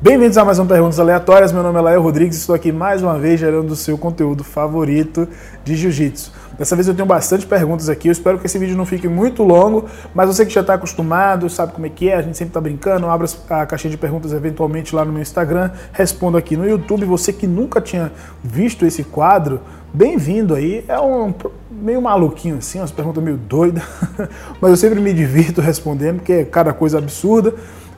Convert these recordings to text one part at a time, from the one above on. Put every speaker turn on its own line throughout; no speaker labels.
Bem-vindos a mais um Perguntas Aleatórias. Meu nome é Lael Rodrigues e estou aqui mais uma vez gerando o seu conteúdo favorito de Jiu-Jitsu. Dessa vez eu tenho bastante perguntas aqui. Eu espero que esse vídeo não fique muito longo, mas você que já está acostumado, sabe como é que é, a gente sempre está brincando, abra a caixinha de perguntas eventualmente lá no meu Instagram, respondo aqui no YouTube. Você que nunca tinha visto esse quadro, bem-vindo aí. É um meio maluquinho assim, umas perguntas meio doidas, mas eu sempre me divirto respondendo, porque é cada coisa absurda.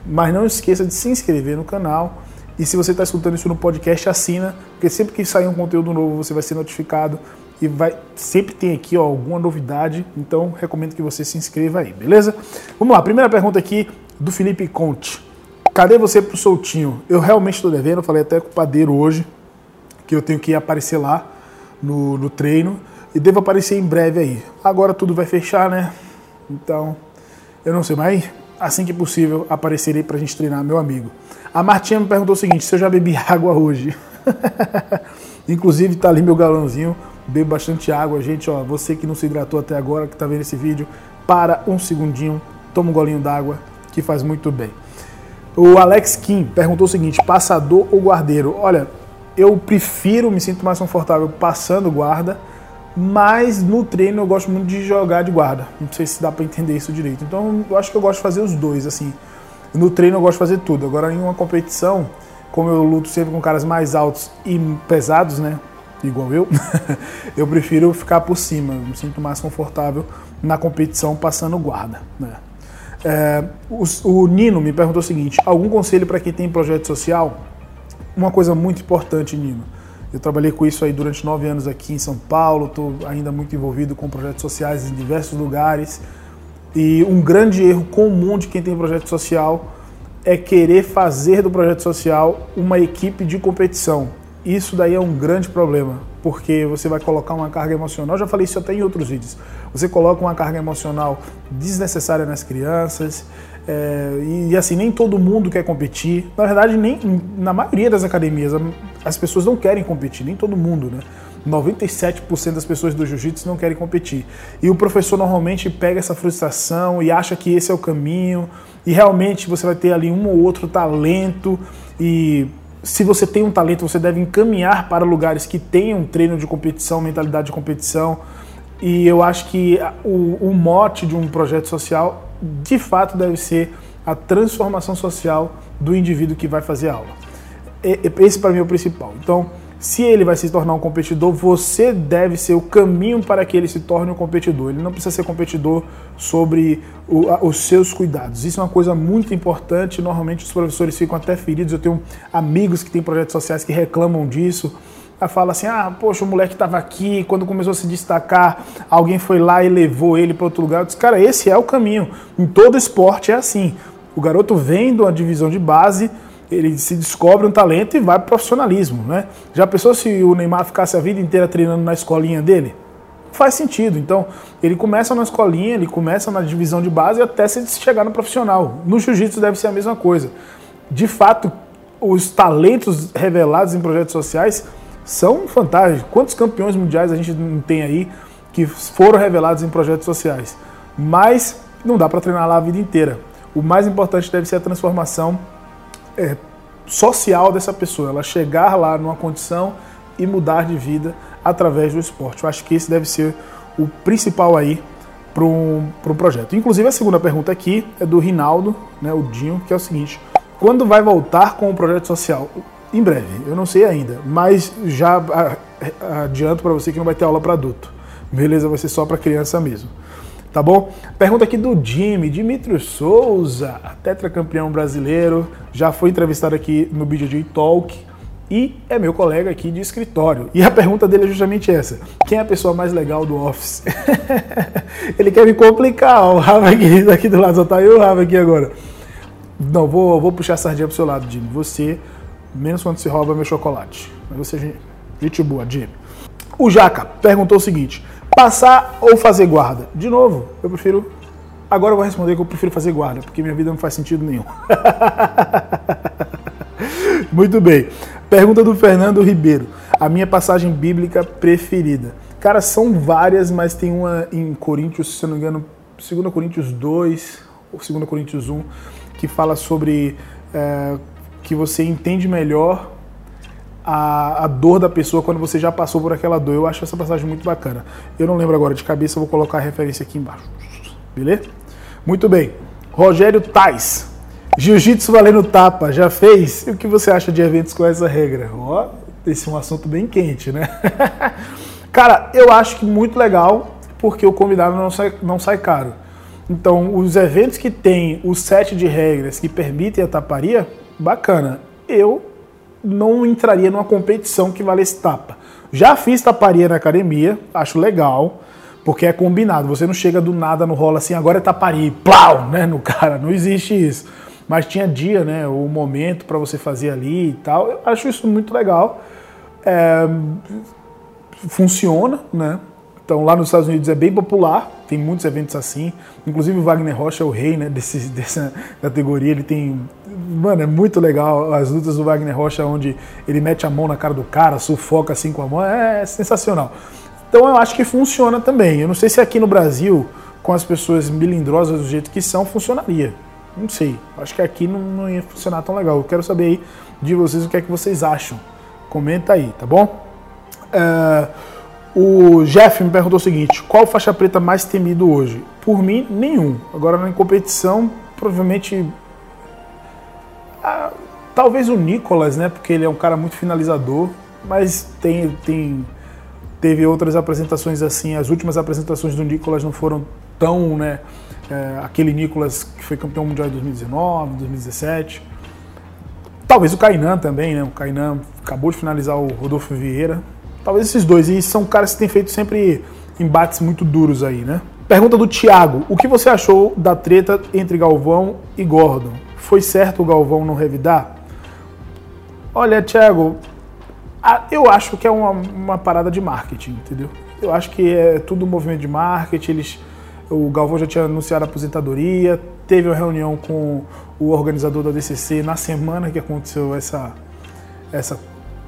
Mas não esqueça de se inscrever no canal. E se você está escutando isso no podcast, assina, porque sempre que sair um conteúdo novo você vai ser notificado e vai sempre tem aqui ó, alguma novidade. Então recomendo que você se inscreva aí, beleza? Vamos lá, primeira pergunta aqui do Felipe Conte. Cadê você pro soltinho? Eu realmente estou devendo, falei até com o padeiro hoje que eu tenho que aparecer lá no, no treino e devo aparecer em breve aí. Agora tudo vai fechar, né? Então, eu não sei, mais assim que possível, aparecerei pra gente treinar, meu amigo. A Martinha me perguntou o seguinte: se eu já bebi água hoje. Inclusive, tá ali meu galãozinho, bebo bastante água. Gente, ó, você que não se hidratou até agora, que tá vendo esse vídeo, para um segundinho, toma um golinho d'água, que faz muito bem. O Alex Kim perguntou o seguinte: passador ou guardeiro? Olha, eu prefiro, me sinto mais confortável passando guarda mas no treino eu gosto muito de jogar de guarda. Não sei se dá para entender isso direito. Então eu acho que eu gosto de fazer os dois, assim. No treino eu gosto de fazer tudo. Agora em uma competição, como eu luto sempre com caras mais altos e pesados, né? Igual eu, eu prefiro ficar por cima. Eu me sinto mais confortável na competição passando guarda. Né? É, o, o Nino me perguntou o seguinte: algum conselho para quem tem projeto social? Uma coisa muito importante, Nino eu trabalhei com isso aí durante nove anos aqui em São Paulo, estou ainda muito envolvido com projetos sociais em diversos lugares. E um grande erro comum de quem tem projeto social é querer fazer do projeto social uma equipe de competição. Isso daí é um grande problema, porque você vai colocar uma carga emocional, já falei isso até em outros vídeos. Você coloca uma carga emocional desnecessária nas crianças, é, e, assim, nem todo mundo quer competir. Na verdade, nem na maioria das academias, as pessoas não querem competir, nem todo mundo, né? 97% das pessoas do jiu-jitsu não querem competir. E o professor normalmente pega essa frustração e acha que esse é o caminho, e realmente você vai ter ali um ou outro talento, e se você tem um talento, você deve encaminhar para lugares que tenham treino de competição, mentalidade de competição. E eu acho que o, o mote de um projeto social de fato deve ser a transformação social do indivíduo que vai fazer a aula. Esse para mim é o principal. Então, se ele vai se tornar um competidor, você deve ser o caminho para que ele se torne um competidor. Ele não precisa ser competidor sobre o, os seus cuidados. Isso é uma coisa muito importante. Normalmente os professores ficam até feridos. Eu tenho amigos que têm projetos sociais que reclamam disso fala assim: ah, poxa, o moleque estava aqui, quando começou a se destacar, alguém foi lá e levou ele para outro lugar. Eu disse, cara, esse é o caminho. Em todo esporte é assim. O garoto vem de uma divisão de base, ele se descobre um talento e vai para o profissionalismo, né? Já pensou se o Neymar ficasse a vida inteira treinando na escolinha dele? Faz sentido. Então, ele começa na escolinha, ele começa na divisão de base até se chegar no profissional. No jiu-jitsu deve ser a mesma coisa. De fato, os talentos revelados em projetos sociais são fantásticos. Quantos campeões mundiais a gente não tem aí que foram revelados em projetos sociais? Mas não dá para treinar lá a vida inteira. O mais importante deve ser a transformação é, social dessa pessoa, ela chegar lá numa condição e mudar de vida através do esporte. Eu acho que esse deve ser o principal aí para um, um projeto. Inclusive, a segunda pergunta aqui é do Rinaldo, né, o Dinho, que é o seguinte: quando vai voltar com o projeto social? Em breve, eu não sei ainda, mas já adianto para você que não vai ter aula para adulto. Beleza? Vai ser só para criança mesmo. Tá bom? Pergunta aqui do Jimmy, Dimitri Souza, tetracampeão brasileiro, já foi entrevistado aqui no BJJ Talk e é meu colega aqui de escritório. E a pergunta dele é justamente essa: quem é a pessoa mais legal do Office? Ele quer me complicar, ó, o Rafa aqui, aqui do lado, só tá eu o Rafa aqui agora. Não, vou, vou puxar a sardinha pro seu lado, Jimmy. Você menos quando se rouba meu chocolate. Mas você, gente boa, Jimmy. O Jaca perguntou o seguinte: passar ou fazer guarda? De novo, eu prefiro. Agora eu vou responder que eu prefiro fazer guarda, porque minha vida não faz sentido nenhum. Muito bem. Pergunta do Fernando Ribeiro. A minha passagem bíblica preferida. Cara, são várias, mas tem uma em Coríntios, se eu não me engano, 2 Coríntios 2 ou 2 Coríntios 1, que fala sobre é, que você entende melhor a, a, dor da pessoa quando você já passou por aquela dor. Eu acho essa passagem muito bacana. Eu não lembro agora de cabeça, vou colocar a referência aqui embaixo. Beleza? Muito bem. Rogério Tais. Jiu-jitsu valendo tapa, já fez? E o que você acha de eventos com essa regra? Ó, esse é um assunto bem quente, né? Cara, eu acho que muito legal, porque o convidado não sai, não sai caro. Então, os eventos que tem o set de regras que permitem a taparia, bacana. Eu não entraria numa competição que valesse tapa. Já fiz taparia na academia, acho legal, porque é combinado. Você não chega do nada no rola assim, agora é taparia, plau, né, no cara. Não existe isso. Mas tinha dia, né, o momento para você fazer ali e tal. Eu acho isso muito legal. É, funciona, né? Então lá nos Estados Unidos é bem popular, tem muitos eventos assim. Inclusive o Wagner Rocha é o rei né, desse, dessa categoria. Ele tem. Mano, é muito legal as lutas do Wagner Rocha, onde ele mete a mão na cara do cara, sufoca assim com a mão. É, é sensacional. Então eu acho que funciona também. Eu não sei se aqui no Brasil, com as pessoas milindrosas do jeito que são, funcionaria. Não sei. Acho que aqui não, não ia funcionar tão legal. Eu quero saber aí de vocês o que é que vocês acham. Comenta aí, tá bom? Uh, o Jeff me perguntou o seguinte: qual faixa preta mais temido hoje? Por mim, nenhum. Agora na competição, provavelmente. Ah, talvez o Nicolas, né? Porque ele é um cara muito finalizador. Mas tem, tem, teve outras apresentações assim. As últimas apresentações do Nicolas não foram tão, né? É, aquele Nicolas que foi campeão mundial em 2019, 2017. Talvez o Kainan também, né? O Kainan acabou de finalizar o Rodolfo Vieira. Talvez esses dois. E são caras que têm feito sempre embates muito duros aí, né? Pergunta do Thiago: O que você achou da treta entre Galvão e Gordon? Foi certo o Galvão não revidar? Olha, Thiago, eu acho que é uma, uma parada de marketing, entendeu? Eu acho que é tudo um movimento de marketing. Eles, o Galvão já tinha anunciado a aposentadoria, teve uma reunião com o organizador da DCC na semana que aconteceu essa, essa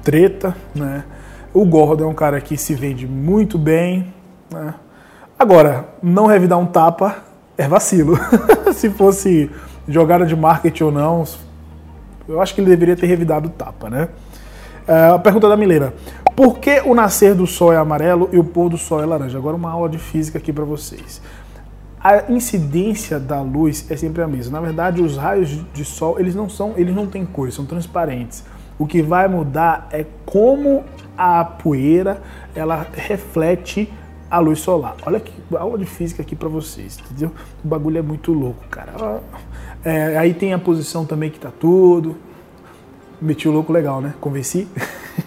treta, né? O Gordon é um cara que se vende muito bem. Né? Agora, não revidar um tapa é vacilo. se fosse jogada de marketing ou não, eu acho que ele deveria ter revidado o tapa, né? É, a pergunta da Mileira. Por que o nascer do sol é amarelo e o pôr do sol é laranja? Agora uma aula de física aqui para vocês. A incidência da luz é sempre a mesma. Na verdade, os raios de sol, eles não são, eles não têm cor, são transparentes. O que vai mudar é como a poeira ela reflete a luz solar. Olha que aula de física aqui para vocês, entendeu? O bagulho é muito louco, cara. É, aí tem a posição também que tá tudo. Meti o louco legal, né? Convenci?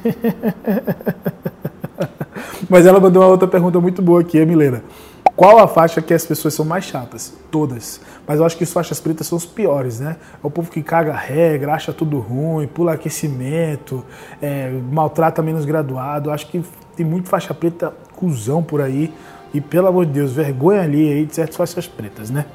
Mas ela mandou uma outra pergunta muito boa aqui, a Milena. Qual a faixa que as pessoas são mais chatas? Todas. Mas eu acho que as faixas pretas são os piores, né? É o povo que caga regra, acha tudo ruim, pula aquecimento, é, maltrata menos graduado. Eu acho que tem muito faixa preta cuzão por aí. E pelo amor de Deus, vergonha ali aí de certas faixas pretas, né?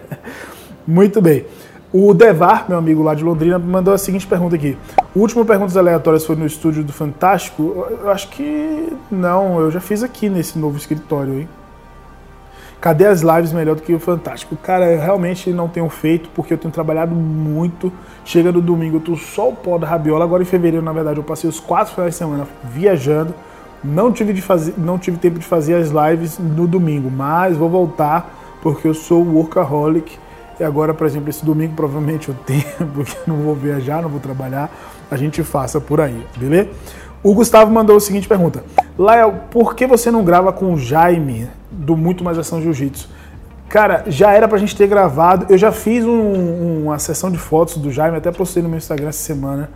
muito bem. O Devar, meu amigo lá de Londrina, mandou a seguinte pergunta aqui. O último Perguntas Aleatórias foi no estúdio do Fantástico? Eu acho que não, eu já fiz aqui nesse novo escritório, hein? Cadê as lives melhor do que o Fantástico? Cara, eu realmente não tenho feito porque eu tenho trabalhado muito. Chega no domingo, eu tô só o pó da rabiola. Agora em fevereiro, na verdade, eu passei os quatro finais de semana viajando. Não tive, de fazer, não tive tempo de fazer as lives no domingo, mas vou voltar porque eu sou workaholic. E agora, por exemplo, esse domingo provavelmente eu tenho, porque não vou viajar, não vou trabalhar. A gente faça por aí, beleza? O Gustavo mandou a seguinte pergunta: Lael, por que você não grava com o Jaime do Muito Mais Ação Jiu-Jitsu? Cara, já era pra gente ter gravado. Eu já fiz um, uma sessão de fotos do Jaime, até postei no meu Instagram essa semana.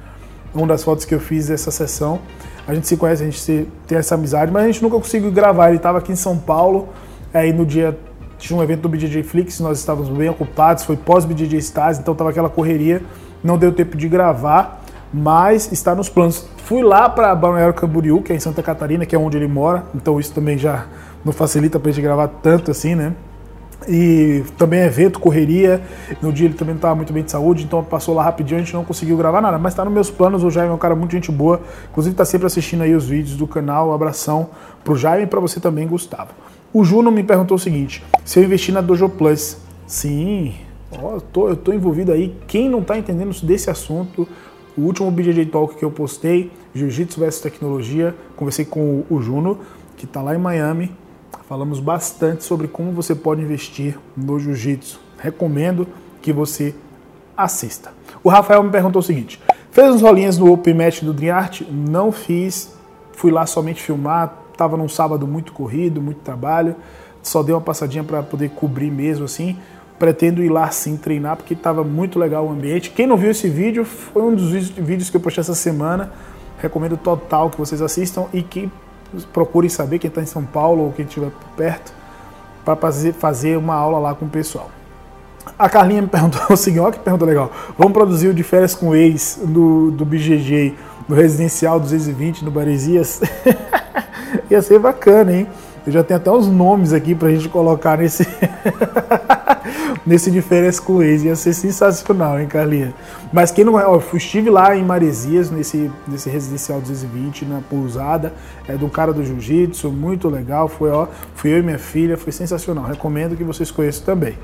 Uma das fotos que eu fiz dessa sessão. A gente se conhece, a gente tem essa amizade, mas a gente nunca conseguiu gravar. Ele estava aqui em São Paulo, aí no dia tinha um evento do BJJ Flix, nós estávamos bem ocupados, foi pós-BJJ Stars, então tava aquela correria, não deu tempo de gravar, mas está nos planos. Fui lá para Balneário Camboriú, que é em Santa Catarina, que é onde ele mora, então isso também já não facilita para a gente gravar tanto assim, né? E também é evento, correria. No dia ele também não estava muito bem de saúde, então passou lá rapidinho, a gente não conseguiu gravar nada. Mas está nos meus planos, o Jaime é um cara muito gente boa. Inclusive está sempre assistindo aí os vídeos do canal. Um abração pro Jaime e para você também, Gustavo. O Juno me perguntou o seguinte: se eu investir na Dojo Plus, sim, Ó, eu, tô, eu tô envolvido aí. Quem não está entendendo desse assunto, o último BJJ Talk que eu postei, Jiu-Jitsu versus Tecnologia, conversei com o Juno, que está lá em Miami. Falamos bastante sobre como você pode investir no Jiu-Jitsu. Recomendo que você assista. O Rafael me perguntou o seguinte: fez uns rolinhas no Open Match do Dream Art? Não fiz, fui lá somente filmar. Tava num sábado muito corrido, muito trabalho. Só dei uma passadinha para poder cobrir mesmo assim. Pretendo ir lá sim treinar porque estava muito legal o ambiente. Quem não viu esse vídeo, foi um dos vídeos que eu postei essa semana. Recomendo total que vocês assistam e que procurem saber quem está em São Paulo ou quem estiver perto para fazer, uma aula lá com o pessoal. A Carlinha me perguntou o seguinte, que pergunta legal. Vamos produzir o de férias com ex do, do BGG no Residencial 220 no Baresias? Ia ser bacana, hein? Eu já tenho até os nomes aqui pra gente colocar nesse nesse de férias com ex. Ia ser sensacional, hein, Carlinha? Mas quem não é, ó, eu estive lá em Maresias, nesse, nesse Residencial 220, na pousada, é do cara do Jiu-Jitsu, muito legal. Foi, ó, fui eu e minha filha, foi sensacional. Recomendo que vocês conheçam também.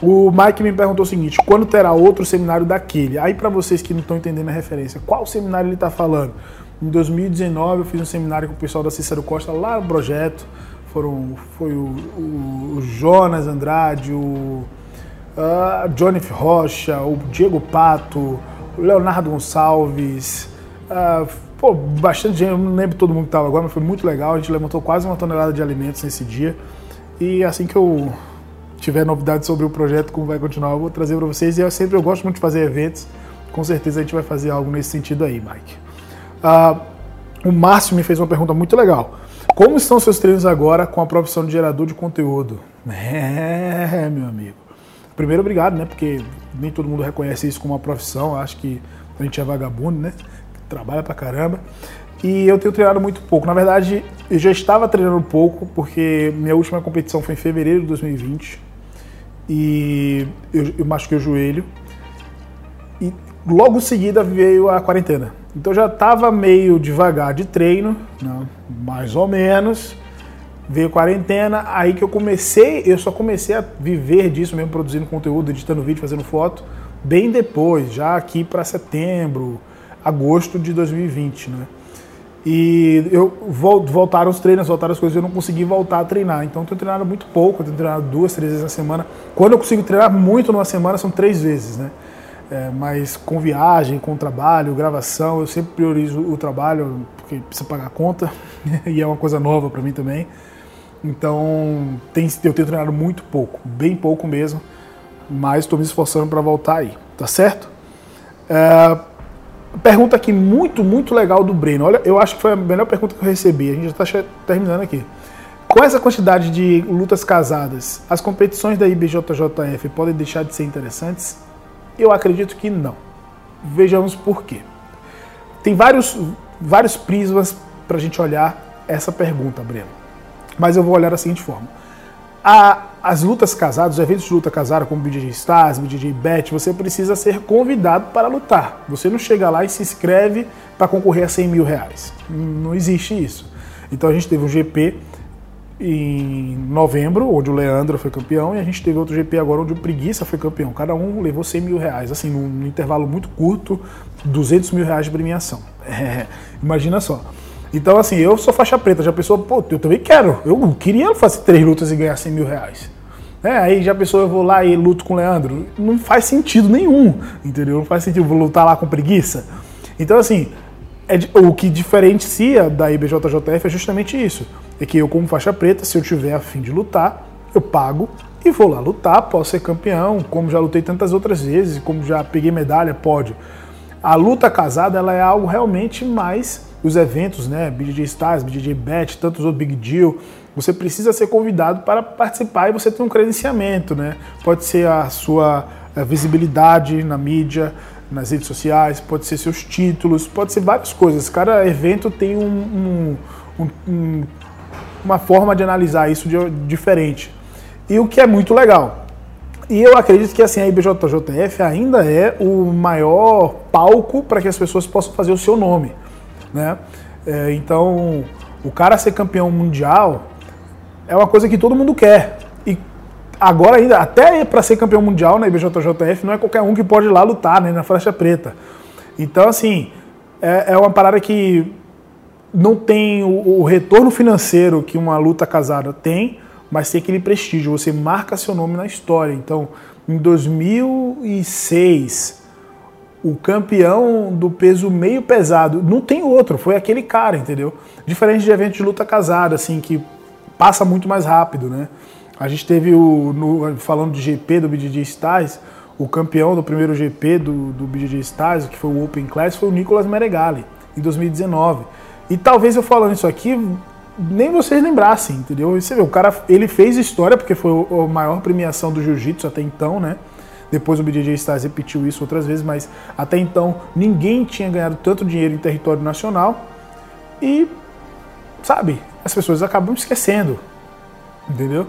O Mike me perguntou o seguinte: quando terá outro seminário daquele? Aí, para vocês que não estão entendendo a referência, qual seminário ele está falando? Em 2019, eu fiz um seminário com o pessoal da Cícero Costa lá no projeto. Foram, foi o, o, o Jonas Andrade, o uh, Johnny Rocha, o Diego Pato, o Leonardo Gonçalves. Uh, pô, bastante gente, eu não lembro todo mundo que estava agora, mas foi muito legal. A gente levantou quase uma tonelada de alimentos nesse dia. E assim que eu tiver novidades sobre o projeto, como vai continuar, eu vou trazer para vocês. E eu sempre eu gosto muito de fazer eventos. Com certeza a gente vai fazer algo nesse sentido aí, Mike. Uh, o Márcio me fez uma pergunta muito legal. Como estão seus treinos agora com a profissão de gerador de conteúdo? É, meu amigo. Primeiro, obrigado, né? Porque nem todo mundo reconhece isso como uma profissão. Acho que a gente é vagabundo, né? Trabalha pra caramba. E eu tenho treinado muito pouco. Na verdade, eu já estava treinando pouco, porque minha última competição foi em fevereiro de 2020 e eu, eu machuquei o joelho. E logo em seguida veio a quarentena. Então já estava meio devagar de treino, né? mais ou menos. Veio quarentena, aí que eu comecei, eu só comecei a viver disso mesmo, produzindo conteúdo, editando vídeo, fazendo foto, bem depois, já aqui para setembro, agosto de 2020, né? E eu voltaram os treinos, voltaram as coisas, eu não consegui voltar a treinar. Então eu tenho treinado muito pouco, eu tenho treinado duas, três vezes na semana. Quando eu consigo treinar muito numa semana, são três vezes, né? É, mas com viagem, com trabalho, gravação, eu sempre priorizo o trabalho, porque precisa pagar a conta, e é uma coisa nova para mim também. Então tem, eu tenho treinado muito pouco, bem pouco mesmo, mas estou me esforçando para voltar aí, tá certo? É, Pergunta aqui muito, muito legal do Breno. Olha, eu acho que foi a melhor pergunta que eu recebi. A gente já está terminando aqui. Com essa quantidade de lutas casadas, as competições da IBJJF podem deixar de ser interessantes? Eu acredito que não. Vejamos por quê. Tem vários, vários prismas para a gente olhar essa pergunta, Breno. Mas eu vou olhar da seguinte forma. A, as lutas casadas, os eventos de luta casada, como BJJ Stars, BJJ Bet, você precisa ser convidado para lutar. Você não chega lá e se inscreve para concorrer a 100 mil reais. Não existe isso. Então a gente teve um GP em novembro, onde o Leandro foi campeão, e a gente teve outro GP agora onde o Preguiça foi campeão. Cada um levou 100 mil reais, assim, num intervalo muito curto, 200 mil reais de premiação. É, imagina só. Então, assim, eu sou faixa preta, já pensou, pô, eu também quero. Eu queria fazer três lutas e ganhar 100 mil reais. É, aí já pensou, eu vou lá e luto com o Leandro. Não faz sentido nenhum, entendeu? Não faz sentido, vou lutar lá com preguiça. Então, assim, é, o que diferencia da IBJJF é justamente isso. É que eu, como faixa preta, se eu tiver a fim de lutar, eu pago e vou lá lutar, posso ser campeão, como já lutei tantas outras vezes, como já peguei medalha, pode. A luta casada, ela é algo realmente mais os eventos, né, BJJ Stars, BJJ Bet, tantos outros Big Deal, você precisa ser convidado para participar e você tem um credenciamento, né? Pode ser a sua eh, visibilidade na mídia, nas redes sociais, pode ser seus títulos, pode ser várias coisas. Cada evento tem um, um, um, uma forma de analisar isso de, diferente. E o que é muito legal. E eu acredito que assim a IBJJF ainda é o maior palco para que as pessoas possam fazer o seu nome. Né? É, então, o cara ser campeão mundial é uma coisa que todo mundo quer. E agora ainda, até para ser campeão mundial na IBJJF, não é qualquer um que pode ir lá lutar né, na faixa preta. Então, assim, é, é uma parada que não tem o, o, retorno financeiro que uma luta casada tem, mas tem aquele prestígio. Você marca seu nome na história. Então, em 2006, o campeão do peso meio pesado, não tem outro, foi aquele cara, entendeu? Diferente de eventos de luta casada, assim, que passa muito mais rápido, né? A gente teve o, no, falando de GP do BJJ Styles, o campeão do primeiro GP do, do BJJ Styles, que foi o Open Class, foi o Nicolas Meregali, em 2019. E talvez eu falando isso aqui, nem vocês lembrassem, entendeu? Você vê, o cara, ele fez história, porque foi a maior premiação do jiu-jitsu até então, né? Depois o BJJ Stars repetiu isso outras vezes, mas até então ninguém tinha ganhado tanto dinheiro em território nacional. E, sabe, as pessoas acabam esquecendo, entendeu?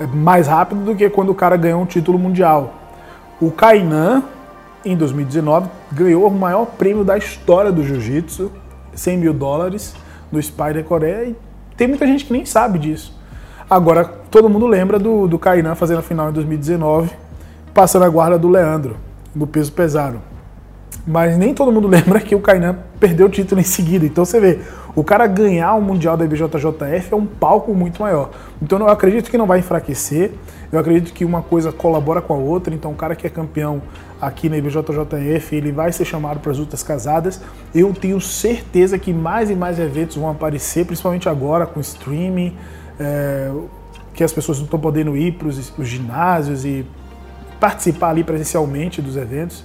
É mais rápido do que quando o cara ganhou um título mundial. O Kainan, em 2019, ganhou o maior prêmio da história do jiu-jitsu, 100 mil dólares, no Spider Coreia, e tem muita gente que nem sabe disso. Agora, todo mundo lembra do, do Kainan fazendo a final em 2019, passando a guarda do Leandro, no peso pesado. Mas nem todo mundo lembra que o Kainan perdeu o título em seguida. Então você vê, o cara ganhar o Mundial da IBJJF é um palco muito maior. Então eu acredito que não vai enfraquecer. Eu acredito que uma coisa colabora com a outra. Então o cara que é campeão aqui na IBJJF, ele vai ser chamado para as lutas casadas. Eu tenho certeza que mais e mais eventos vão aparecer, principalmente agora com streaming, é, que as pessoas não estão podendo ir para os ginásios e participar ali presencialmente dos eventos.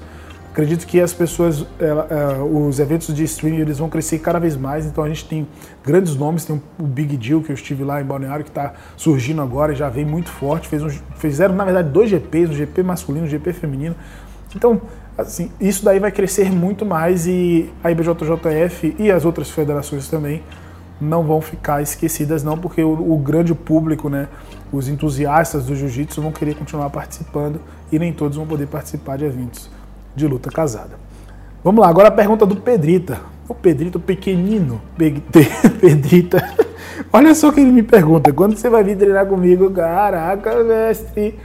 Acredito que as pessoas, ela, uh, os eventos de streaming, eles vão crescer cada vez mais. Então a gente tem grandes nomes, tem o Big Deal que eu estive lá em Balneário que está surgindo agora, já vem muito forte. Fez um, fizeram na verdade dois GPs, um GP masculino, um GP feminino. Então assim, isso daí vai crescer muito mais e a IBJJF e as outras federações também não vão ficar esquecidas não, porque o, o grande público, né, os entusiastas do jiu-jitsu vão querer continuar participando e nem todos vão poder participar de eventos de luta casada. Vamos lá, agora a pergunta do Pedrita. O Pedrito pequenino, Pedrita. Olha só o que ele me pergunta. Quando você vai vir treinar comigo? Caraca, mestre.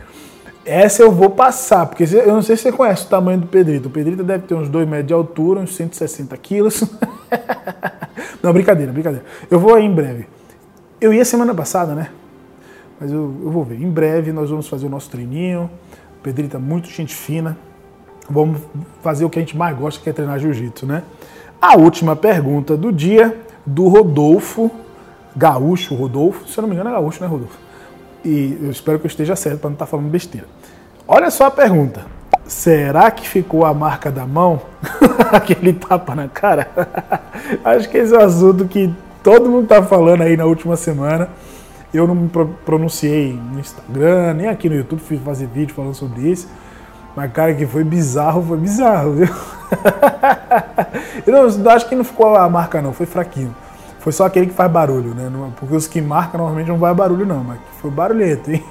Essa eu vou passar, porque eu não sei se você conhece o tamanho do Pedrito. O Pedrito deve ter uns 2 metros de altura, uns 160 quilos. não, brincadeira, brincadeira. Eu vou aí em breve. Eu ia semana passada, né? Mas eu, eu vou ver. Em breve nós vamos fazer o nosso treininho. O é muito gente fina. Vamos fazer o que a gente mais gosta, que é treinar jiu-jitsu, né? A última pergunta do dia, do Rodolfo, gaúcho Rodolfo. Se eu não me engano é gaúcho, né, Rodolfo? E eu espero que eu esteja certo para não estar tá falando besteira. Olha só a pergunta. Será que ficou a marca da mão? Aquele tapa na cara? Acho que esse é o assunto que todo mundo está falando aí na última semana. Eu não me pronunciei no Instagram, nem aqui no YouTube, fiz fazer vídeo falando sobre isso. Mas, cara, que foi bizarro, foi bizarro, viu? eu não, acho que não ficou a marca, não, foi fraquinho. Foi só aquele que faz barulho, né? Porque os que marcam normalmente não vai barulho, não, mas foi barulhento, hein?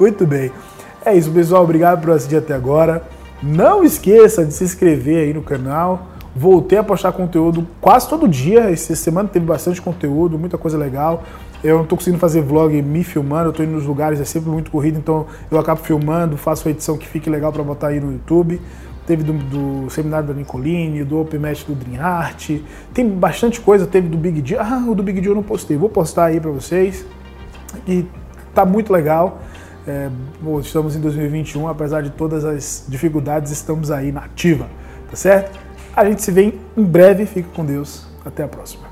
Muito bem. É isso, pessoal. Obrigado por assistir até agora. Não esqueça de se inscrever aí no canal Voltei a postar conteúdo quase todo dia. Essa semana teve bastante conteúdo, muita coisa legal. Eu não estou conseguindo fazer vlog me filmando, eu estou indo nos lugares, é sempre muito corrido, então eu acabo filmando, faço a edição que fique legal para botar aí no YouTube. Teve do, do, seminário da Nicoline, do Open Match do Dream Art, tem bastante coisa, teve do Big Deal. Ah, o do Big Deal eu não postei, vou postar aí para vocês. E tá muito legal. É, bom, estamos em 2021, apesar de todas as dificuldades, estamos aí na ativa, tá certo? A gente se vê em breve. Fica com Deus. Até a próxima.